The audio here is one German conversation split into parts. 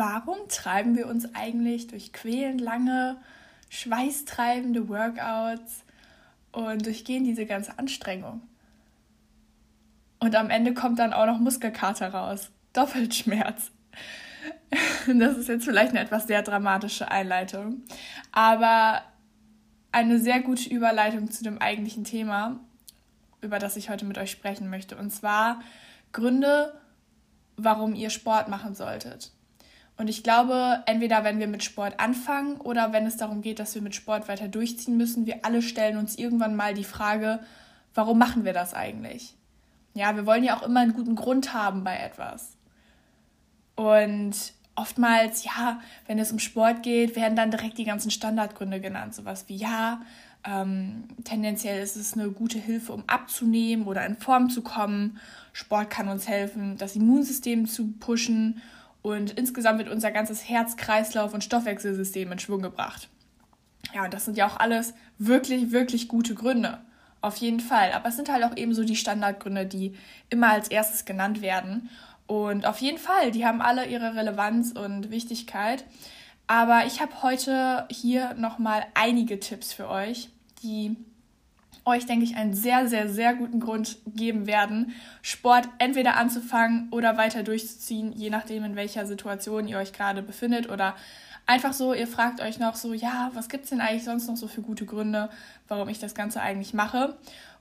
Warum treiben wir uns eigentlich durch quälend lange, schweißtreibende Workouts und durchgehen diese ganze Anstrengung? Und am Ende kommt dann auch noch Muskelkater raus. Doppelschmerz. Das ist jetzt vielleicht eine etwas sehr dramatische Einleitung, aber eine sehr gute Überleitung zu dem eigentlichen Thema, über das ich heute mit euch sprechen möchte. Und zwar Gründe, warum ihr Sport machen solltet. Und ich glaube, entweder wenn wir mit Sport anfangen oder wenn es darum geht, dass wir mit Sport weiter durchziehen müssen, wir alle stellen uns irgendwann mal die Frage, warum machen wir das eigentlich? Ja, wir wollen ja auch immer einen guten Grund haben bei etwas. Und oftmals, ja, wenn es um Sport geht, werden dann direkt die ganzen Standardgründe genannt. Sowas wie, ja, ähm, tendenziell ist es eine gute Hilfe, um abzunehmen oder in Form zu kommen. Sport kann uns helfen, das Immunsystem zu pushen und insgesamt wird unser ganzes Herz, Kreislauf und Stoffwechselsystem in Schwung gebracht. Ja, und das sind ja auch alles wirklich, wirklich gute Gründe. Auf jeden Fall. Aber es sind halt auch eben so die Standardgründe, die immer als erstes genannt werden. Und auf jeden Fall, die haben alle ihre Relevanz und Wichtigkeit. Aber ich habe heute hier nochmal einige Tipps für euch, die euch, denke ich, einen sehr, sehr, sehr guten Grund geben werden, Sport entweder anzufangen oder weiter durchzuziehen, je nachdem, in welcher Situation ihr euch gerade befindet oder einfach so, ihr fragt euch noch so, ja, was gibt es denn eigentlich sonst noch so für gute Gründe, warum ich das Ganze eigentlich mache?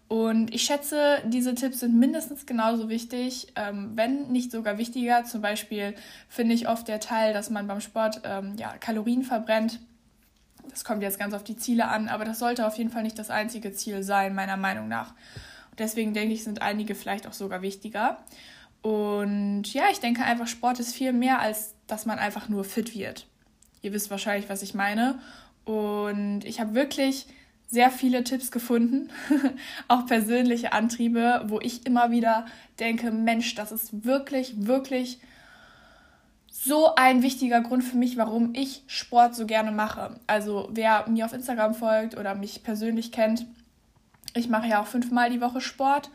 Und ich schätze, diese Tipps sind mindestens genauso wichtig, ähm, wenn nicht sogar wichtiger. Zum Beispiel finde ich oft der Teil, dass man beim Sport ähm, ja, Kalorien verbrennt. Das kommt jetzt ganz auf die Ziele an, aber das sollte auf jeden Fall nicht das einzige Ziel sein, meiner Meinung nach. Und deswegen denke ich, sind einige vielleicht auch sogar wichtiger. Und ja, ich denke einfach, Sport ist viel mehr, als dass man einfach nur fit wird. Ihr wisst wahrscheinlich, was ich meine. Und ich habe wirklich sehr viele Tipps gefunden, auch persönliche Antriebe, wo ich immer wieder denke, Mensch, das ist wirklich, wirklich so ein wichtiger Grund für mich, warum ich Sport so gerne mache. Also wer mir auf Instagram folgt oder mich persönlich kennt, ich mache ja auch fünfmal die Woche Sport.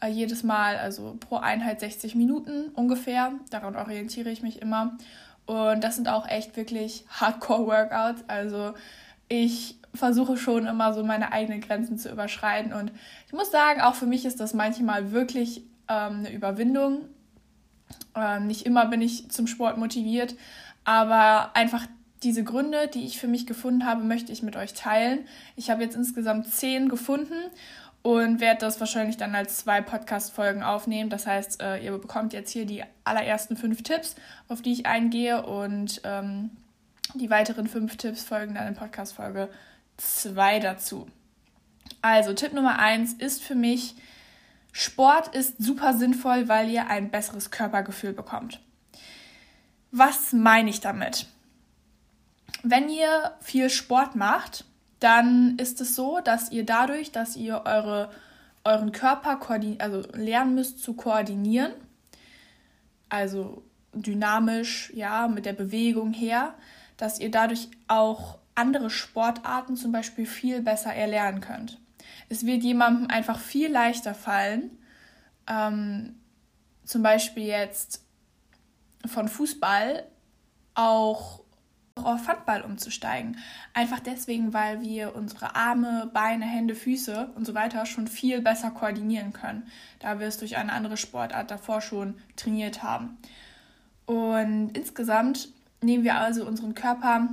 Äh, jedes Mal, also pro Einheit 60 Minuten ungefähr. Daran orientiere ich mich immer. Und das sind auch echt wirklich Hardcore-Workouts. Also ich versuche schon immer so meine eigenen Grenzen zu überschreiten. Und ich muss sagen, auch für mich ist das manchmal wirklich ähm, eine Überwindung. Ähm, nicht immer bin ich zum Sport motiviert, aber einfach diese Gründe, die ich für mich gefunden habe, möchte ich mit euch teilen. Ich habe jetzt insgesamt zehn gefunden und werde das wahrscheinlich dann als zwei Podcast-Folgen aufnehmen. Das heißt, äh, ihr bekommt jetzt hier die allerersten fünf Tipps, auf die ich eingehe und ähm, die weiteren fünf Tipps folgen dann in Podcast-Folge 2 dazu. Also, Tipp Nummer 1 ist für mich, Sport ist super sinnvoll, weil ihr ein besseres Körpergefühl bekommt. Was meine ich damit? Wenn ihr viel Sport macht, dann ist es so, dass ihr dadurch, dass ihr eure, euren Körper also lernen müsst zu koordinieren, also dynamisch, ja, mit der Bewegung her, dass ihr dadurch auch andere Sportarten zum Beispiel viel besser erlernen könnt. Es wird jemandem einfach viel leichter fallen, ähm, zum Beispiel jetzt von Fußball auch auf Handball umzusteigen. Einfach deswegen, weil wir unsere Arme, Beine, Hände, Füße und so weiter schon viel besser koordinieren können, da wir es durch eine andere Sportart davor schon trainiert haben. Und insgesamt nehmen wir also unseren Körper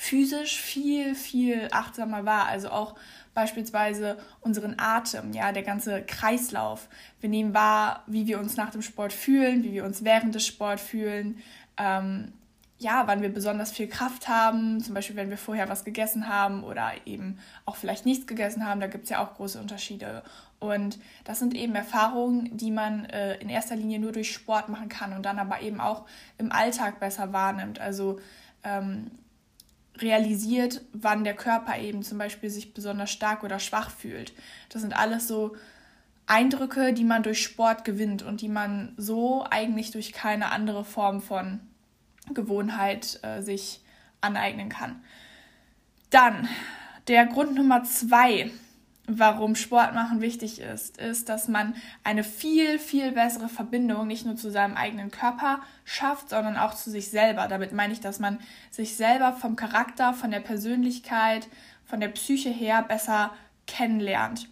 physisch viel, viel achtsamer wahr. Also auch beispielsweise unseren Atem, ja, der ganze Kreislauf. Wir nehmen wahr, wie wir uns nach dem Sport fühlen, wie wir uns während des Sports fühlen. Ähm, ja, wann wir besonders viel Kraft haben, zum Beispiel wenn wir vorher was gegessen haben oder eben auch vielleicht nichts gegessen haben, da gibt es ja auch große Unterschiede. Und das sind eben Erfahrungen, die man äh, in erster Linie nur durch Sport machen kann und dann aber eben auch im Alltag besser wahrnimmt. Also ähm, realisiert, wann der Körper eben zum Beispiel sich besonders stark oder schwach fühlt. Das sind alles so Eindrücke, die man durch Sport gewinnt und die man so eigentlich durch keine andere Form von Gewohnheit äh, sich aneignen kann. Dann der Grund Nummer zwei, warum Sport machen wichtig ist, ist, dass man eine viel, viel bessere Verbindung nicht nur zu seinem eigenen Körper schafft, sondern auch zu sich selber. Damit meine ich, dass man sich selber vom Charakter, von der Persönlichkeit, von der Psyche her besser kennenlernt.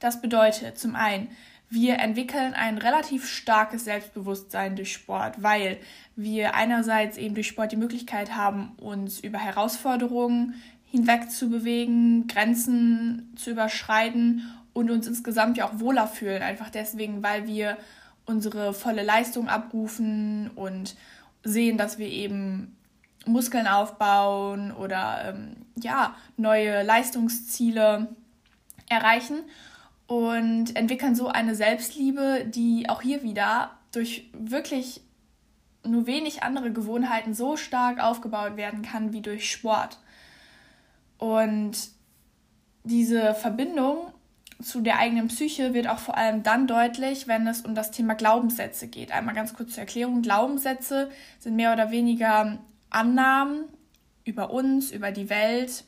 Das bedeutet zum einen, wir entwickeln ein relativ starkes Selbstbewusstsein durch Sport, weil wir einerseits eben durch Sport die Möglichkeit haben, uns über Herausforderungen hinweg zu bewegen, Grenzen zu überschreiten und uns insgesamt ja auch wohler fühlen. Einfach deswegen, weil wir unsere volle Leistung abrufen und sehen, dass wir eben Muskeln aufbauen oder ähm, ja, neue Leistungsziele erreichen und entwickeln so eine Selbstliebe, die auch hier wieder durch wirklich nur wenig andere Gewohnheiten so stark aufgebaut werden kann wie durch Sport. Und diese Verbindung zu der eigenen Psyche wird auch vor allem dann deutlich, wenn es um das Thema Glaubenssätze geht. Einmal ganz kurz zur Erklärung. Glaubenssätze sind mehr oder weniger Annahmen über uns, über die Welt,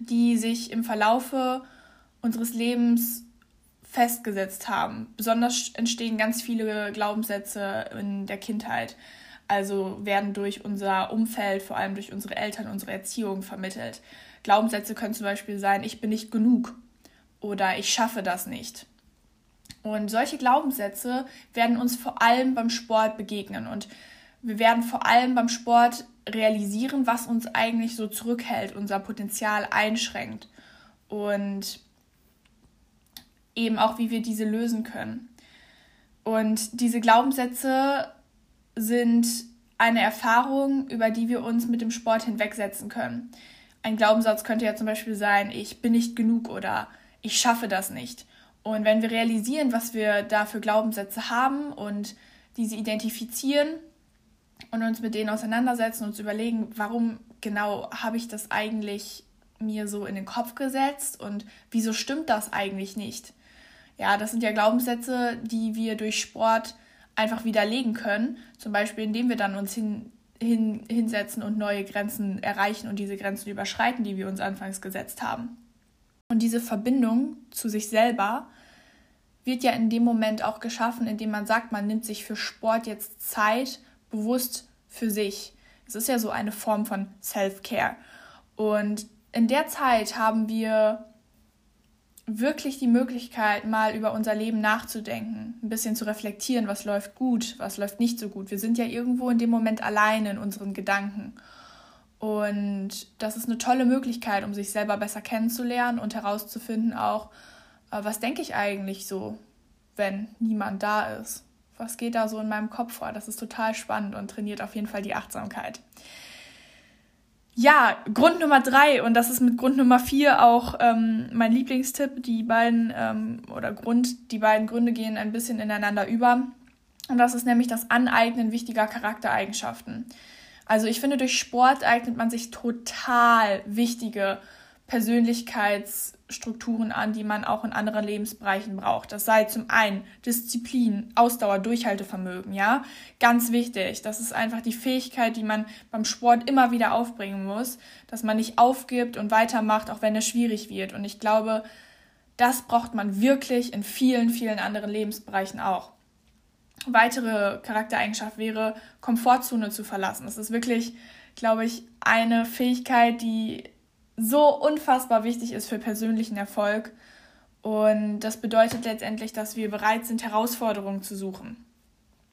die sich im Verlaufe unseres Lebens festgesetzt haben. Besonders entstehen ganz viele Glaubenssätze in der Kindheit. Also werden durch unser Umfeld, vor allem durch unsere Eltern, unsere Erziehung vermittelt. Glaubenssätze können zum Beispiel sein, ich bin nicht genug oder ich schaffe das nicht. Und solche Glaubenssätze werden uns vor allem beim Sport begegnen. Und wir werden vor allem beim Sport realisieren, was uns eigentlich so zurückhält, unser Potenzial einschränkt. Und eben auch, wie wir diese lösen können. Und diese Glaubenssätze sind eine Erfahrung, über die wir uns mit dem Sport hinwegsetzen können. Ein Glaubenssatz könnte ja zum Beispiel sein, ich bin nicht genug oder ich schaffe das nicht. Und wenn wir realisieren, was wir da für Glaubenssätze haben und diese identifizieren und uns mit denen auseinandersetzen und uns überlegen, warum genau habe ich das eigentlich mir so in den Kopf gesetzt und wieso stimmt das eigentlich nicht? Ja, das sind ja Glaubenssätze, die wir durch Sport einfach widerlegen können. Zum Beispiel, indem wir dann uns hin, hin, hinsetzen und neue Grenzen erreichen und diese Grenzen überschreiten, die wir uns anfangs gesetzt haben. Und diese Verbindung zu sich selber wird ja in dem Moment auch geschaffen, indem man sagt, man nimmt sich für Sport jetzt Zeit bewusst für sich. Es ist ja so eine Form von Self-Care. Und in der Zeit haben wir wirklich die Möglichkeit, mal über unser Leben nachzudenken, ein bisschen zu reflektieren, was läuft gut, was läuft nicht so gut. Wir sind ja irgendwo in dem Moment allein in unseren Gedanken. Und das ist eine tolle Möglichkeit, um sich selber besser kennenzulernen und herauszufinden auch, äh, was denke ich eigentlich so, wenn niemand da ist. Was geht da so in meinem Kopf vor? Das ist total spannend und trainiert auf jeden Fall die Achtsamkeit. Ja, Grund Nummer drei, und das ist mit Grund Nummer vier auch ähm, mein Lieblingstipp. Die beiden, ähm, oder Grund, die beiden Gründe gehen ein bisschen ineinander über. Und das ist nämlich das Aneignen wichtiger Charaktereigenschaften. Also ich finde, durch Sport eignet man sich total wichtige Persönlichkeitsstrukturen an, die man auch in anderen Lebensbereichen braucht. Das sei zum einen Disziplin, Ausdauer, Durchhaltevermögen, ja, ganz wichtig. Das ist einfach die Fähigkeit, die man beim Sport immer wieder aufbringen muss, dass man nicht aufgibt und weitermacht, auch wenn es schwierig wird. Und ich glaube, das braucht man wirklich in vielen, vielen anderen Lebensbereichen auch. Weitere Charaktereigenschaft wäre, Komfortzone zu verlassen. Das ist wirklich, glaube ich, eine Fähigkeit, die so unfassbar wichtig ist für persönlichen Erfolg. Und das bedeutet letztendlich, dass wir bereit sind, Herausforderungen zu suchen.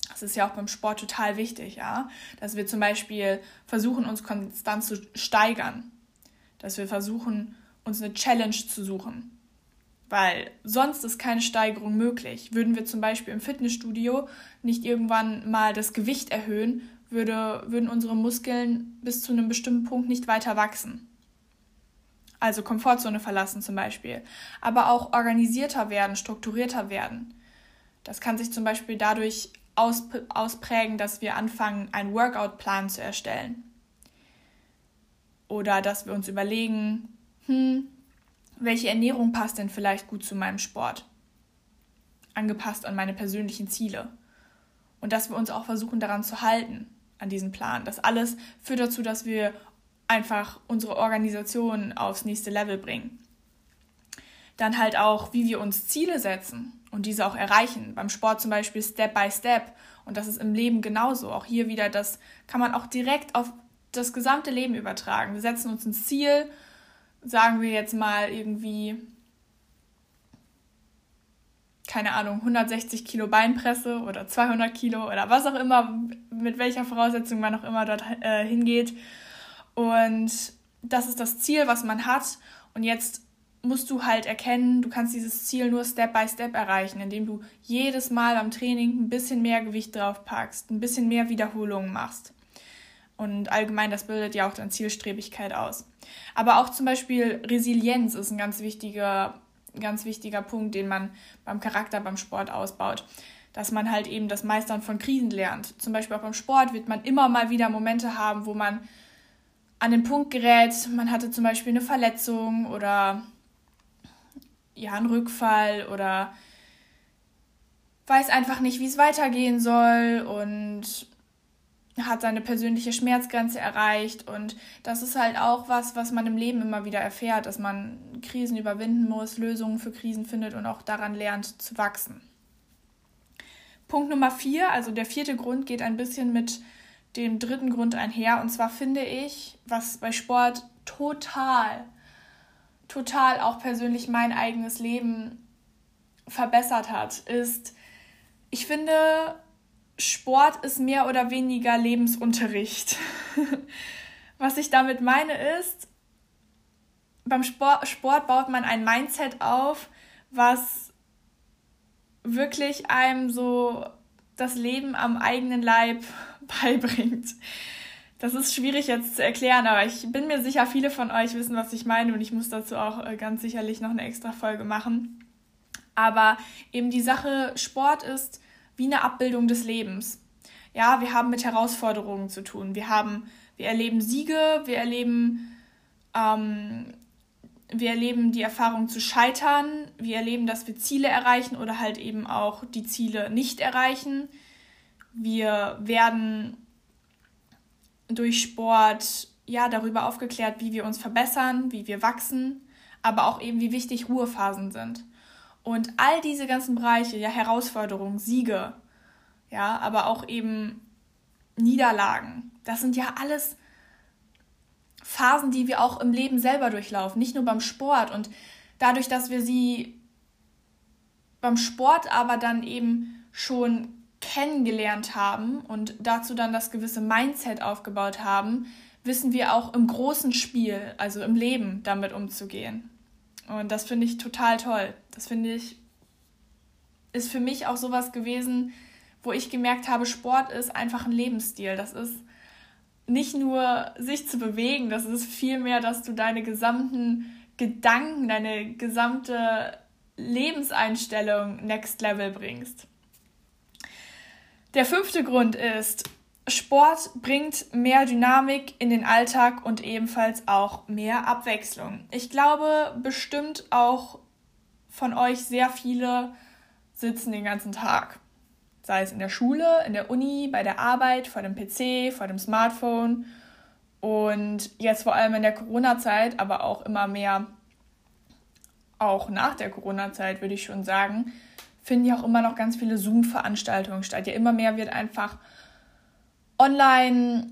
Das ist ja auch beim Sport total wichtig, ja. Dass wir zum Beispiel versuchen, uns konstant zu steigern. Dass wir versuchen, uns eine Challenge zu suchen. Weil sonst ist keine Steigerung möglich. Würden wir zum Beispiel im Fitnessstudio nicht irgendwann mal das Gewicht erhöhen, würde, würden unsere Muskeln bis zu einem bestimmten Punkt nicht weiter wachsen. Also Komfortzone verlassen zum Beispiel. Aber auch organisierter werden, strukturierter werden. Das kann sich zum Beispiel dadurch ausprägen, dass wir anfangen, einen Workout-Plan zu erstellen. Oder dass wir uns überlegen, hm, welche Ernährung passt denn vielleicht gut zu meinem Sport? Angepasst an meine persönlichen Ziele. Und dass wir uns auch versuchen daran zu halten, an diesem Plan. Das alles führt dazu, dass wir einfach unsere Organisation aufs nächste Level bringen. Dann halt auch, wie wir uns Ziele setzen und diese auch erreichen. Beim Sport zum Beispiel Step by Step. Und das ist im Leben genauso. Auch hier wieder, das kann man auch direkt auf das gesamte Leben übertragen. Wir setzen uns ein Ziel, sagen wir jetzt mal irgendwie, keine Ahnung, 160 Kilo Beinpresse oder 200 Kilo oder was auch immer, mit welcher Voraussetzung man auch immer dort äh, hingeht. Und das ist das Ziel, was man hat. Und jetzt musst du halt erkennen, du kannst dieses Ziel nur Step by Step erreichen, indem du jedes Mal am Training ein bisschen mehr Gewicht drauf packst, ein bisschen mehr Wiederholungen machst. Und allgemein, das bildet ja auch dann Zielstrebigkeit aus. Aber auch zum Beispiel Resilienz ist ein ganz wichtiger, ganz wichtiger Punkt, den man beim Charakter, beim Sport ausbaut. Dass man halt eben das Meistern von Krisen lernt. Zum Beispiel auch beim Sport wird man immer mal wieder Momente haben, wo man an den Punkt gerät, man hatte zum Beispiel eine Verletzung oder ja, einen Rückfall oder weiß einfach nicht, wie es weitergehen soll und hat seine persönliche Schmerzgrenze erreicht und das ist halt auch was, was man im Leben immer wieder erfährt, dass man Krisen überwinden muss, Lösungen für Krisen findet und auch daran lernt zu wachsen. Punkt Nummer vier, also der vierte Grund geht ein bisschen mit dem dritten Grund einher und zwar finde ich, was bei Sport total total auch persönlich mein eigenes Leben verbessert hat, ist, ich finde, Sport ist mehr oder weniger Lebensunterricht. Was ich damit meine ist, beim Sport, Sport baut man ein Mindset auf, was wirklich einem so das Leben am eigenen Leib beibringt. Das ist schwierig jetzt zu erklären, aber ich bin mir sicher, viele von euch wissen, was ich meine und ich muss dazu auch äh, ganz sicherlich noch eine extra Folge machen. Aber eben die Sache Sport ist wie eine Abbildung des Lebens. Ja, wir haben mit Herausforderungen zu tun. Wir haben, wir erleben Siege, wir erleben, ähm, wir erleben die Erfahrung zu scheitern, wir erleben, dass wir Ziele erreichen oder halt eben auch die Ziele nicht erreichen. Wir werden durch Sport ja darüber aufgeklärt, wie wir uns verbessern, wie wir wachsen, aber auch eben wie wichtig Ruhephasen sind. Und all diese ganzen Bereiche, ja Herausforderungen, Siege, ja, aber auch eben Niederlagen, das sind ja alles Phasen, die wir auch im Leben selber durchlaufen, nicht nur beim Sport und dadurch, dass wir sie beim Sport aber dann eben schon kennengelernt haben und dazu dann das gewisse Mindset aufgebaut haben, wissen wir auch im großen Spiel, also im Leben, damit umzugehen. Und das finde ich total toll. Das finde ich, ist für mich auch sowas gewesen, wo ich gemerkt habe, Sport ist einfach ein Lebensstil. Das ist nicht nur sich zu bewegen, das ist vielmehr, dass du deine gesamten Gedanken, deine gesamte Lebenseinstellung next level bringst. Der fünfte Grund ist, Sport bringt mehr Dynamik in den Alltag und ebenfalls auch mehr Abwechslung. Ich glaube, bestimmt auch von euch sehr viele sitzen den ganzen Tag. Sei es in der Schule, in der Uni, bei der Arbeit, vor dem PC, vor dem Smartphone. Und jetzt vor allem in der Corona-Zeit, aber auch immer mehr, auch nach der Corona-Zeit würde ich schon sagen, finden ja auch immer noch ganz viele Zoom-Veranstaltungen statt. Ja, immer mehr wird einfach online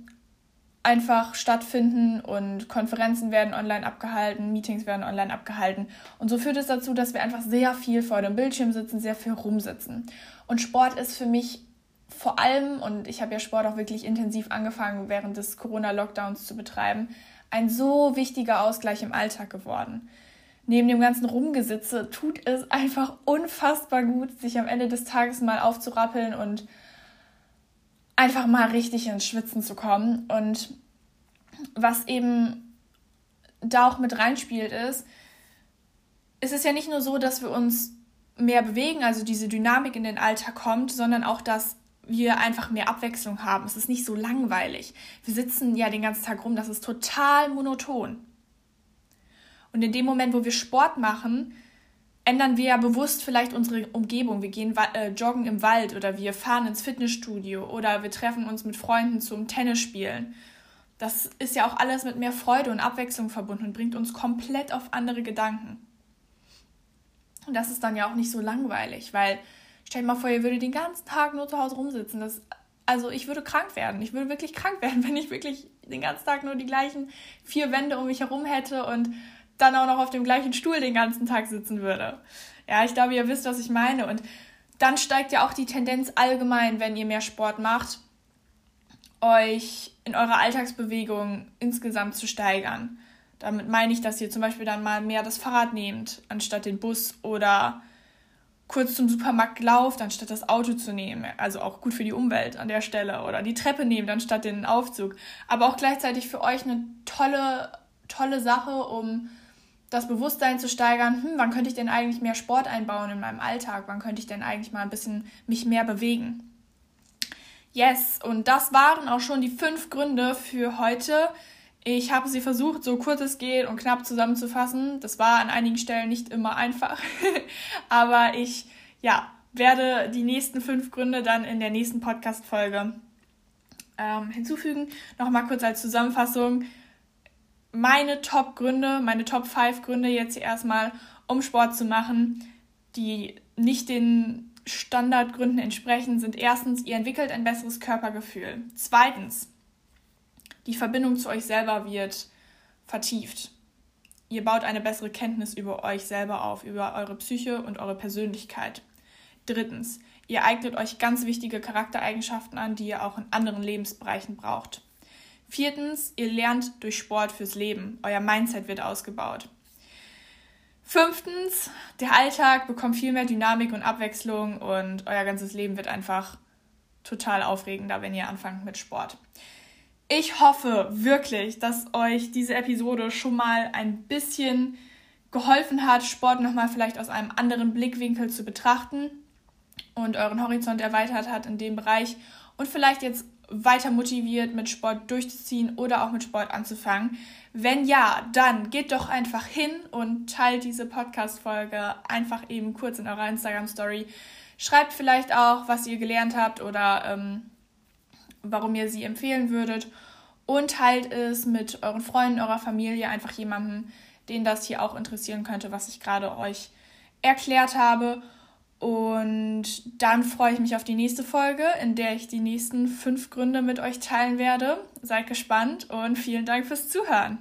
einfach stattfinden und Konferenzen werden online abgehalten, Meetings werden online abgehalten. Und so führt es dazu, dass wir einfach sehr viel vor dem Bildschirm sitzen, sehr viel rumsitzen. Und Sport ist für mich vor allem, und ich habe ja Sport auch wirklich intensiv angefangen, während des Corona-Lockdowns zu betreiben, ein so wichtiger Ausgleich im Alltag geworden neben dem ganzen Rumgesitze tut es einfach unfassbar gut, sich am Ende des Tages mal aufzurappeln und einfach mal richtig ins Schwitzen zu kommen. Und was eben da auch mit reinspielt, ist, es ist ja nicht nur so, dass wir uns mehr bewegen, also diese Dynamik in den Alltag kommt, sondern auch, dass wir einfach mehr Abwechslung haben. Es ist nicht so langweilig. Wir sitzen ja den ganzen Tag rum, das ist total monoton. Und in dem Moment, wo wir Sport machen, ändern wir ja bewusst vielleicht unsere Umgebung. Wir gehen äh, joggen im Wald oder wir fahren ins Fitnessstudio oder wir treffen uns mit Freunden zum Tennisspielen. Das ist ja auch alles mit mehr Freude und Abwechslung verbunden und bringt uns komplett auf andere Gedanken. Und das ist dann ja auch nicht so langweilig, weil stell dir mal vor, ihr würdet den ganzen Tag nur zu Hause rumsitzen. Das, also ich würde krank werden. Ich würde wirklich krank werden, wenn ich wirklich den ganzen Tag nur die gleichen vier Wände um mich herum hätte und dann auch noch auf dem gleichen Stuhl den ganzen Tag sitzen würde. Ja, ich glaube, ihr wisst, was ich meine. Und dann steigt ja auch die Tendenz allgemein, wenn ihr mehr Sport macht, euch in eurer Alltagsbewegung insgesamt zu steigern. Damit meine ich, dass ihr zum Beispiel dann mal mehr das Fahrrad nehmt, anstatt den Bus oder kurz zum Supermarkt lauft, anstatt das Auto zu nehmen. Also auch gut für die Umwelt an der Stelle. Oder die Treppe nehmt, anstatt den Aufzug. Aber auch gleichzeitig für euch eine tolle, tolle Sache, um das Bewusstsein zu steigern, hm, wann könnte ich denn eigentlich mehr Sport einbauen in meinem Alltag? Wann könnte ich denn eigentlich mal ein bisschen mich mehr bewegen? Yes, und das waren auch schon die fünf Gründe für heute. Ich habe sie versucht, so kurz es geht und knapp zusammenzufassen. Das war an einigen Stellen nicht immer einfach. Aber ich, ja, werde die nächsten fünf Gründe dann in der nächsten Podcast-Folge ähm, hinzufügen. Nochmal kurz als Zusammenfassung. Meine Top-Gründe, meine Top 5 Gründe jetzt erstmal, um Sport zu machen, die nicht den Standardgründen entsprechen, sind erstens, ihr entwickelt ein besseres Körpergefühl. Zweitens, die Verbindung zu euch selber wird vertieft. Ihr baut eine bessere Kenntnis über euch selber auf, über eure Psyche und eure Persönlichkeit. Drittens, ihr eignet euch ganz wichtige Charaktereigenschaften an, die ihr auch in anderen Lebensbereichen braucht. Viertens, ihr lernt durch Sport fürs Leben. Euer Mindset wird ausgebaut. Fünftens, der Alltag bekommt viel mehr Dynamik und Abwechslung und euer ganzes Leben wird einfach total aufregender, wenn ihr anfangt mit Sport. Ich hoffe wirklich, dass euch diese Episode schon mal ein bisschen geholfen hat, Sport nochmal vielleicht aus einem anderen Blickwinkel zu betrachten und euren Horizont erweitert hat in dem Bereich und vielleicht jetzt weiter motiviert, mit Sport durchzuziehen oder auch mit Sport anzufangen. Wenn ja, dann geht doch einfach hin und teilt diese Podcast-Folge einfach eben kurz in eurer Instagram-Story. Schreibt vielleicht auch, was ihr gelernt habt oder ähm, warum ihr sie empfehlen würdet. Und teilt es mit euren Freunden, eurer Familie, einfach jemandem, den das hier auch interessieren könnte, was ich gerade euch erklärt habe. Und dann freue ich mich auf die nächste Folge, in der ich die nächsten fünf Gründe mit euch teilen werde. Seid gespannt und vielen Dank fürs Zuhören.